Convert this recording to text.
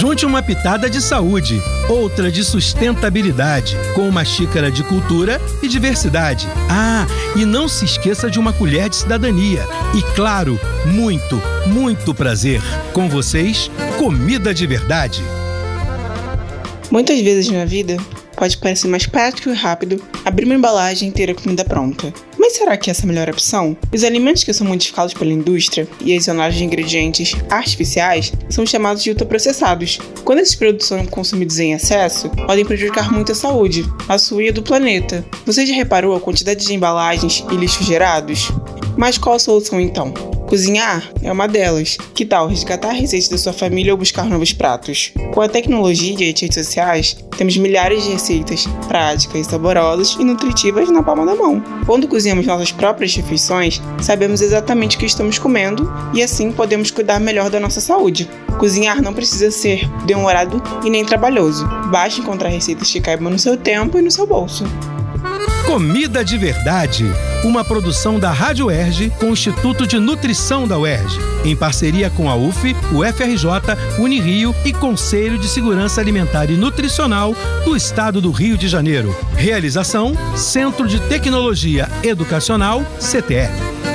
Junte uma pitada de saúde, outra de sustentabilidade, com uma xícara de cultura e diversidade. Ah, e não se esqueça de uma colher de cidadania. E claro, muito, muito prazer. Com vocês, comida de verdade. Muitas vezes na vida, pode parecer mais prático e rápido abrir uma embalagem e ter a comida pronta. Mas será que essa é a melhor opção? Os alimentos que são modificados pela indústria e adicionados de ingredientes artificiais são chamados de ultraprocessados. Quando esses produtos são consumidos em excesso, podem prejudicar muito a saúde, a sua e do planeta. Você já reparou a quantidade de embalagens e lixos gerados? Mas qual a solução então? Cozinhar é uma delas. Que tal resgatar receitas da sua família ou buscar novos pratos? Com a tecnologia e as redes sociais, temos milhares de receitas práticas, saborosas e nutritivas na palma da mão. Quando cozinhamos nossas próprias refeições, sabemos exatamente o que estamos comendo e assim podemos cuidar melhor da nossa saúde. Cozinhar não precisa ser demorado e nem trabalhoso. Basta encontrar receitas que caibam no seu tempo e no seu bolso. Comida de Verdade, uma produção da Rádio Erge com o Instituto de Nutrição da UERJ, em parceria com a UF, o FRJ, Unirio e Conselho de Segurança Alimentar e Nutricional do Estado do Rio de Janeiro. Realização: Centro de Tecnologia Educacional, CTE.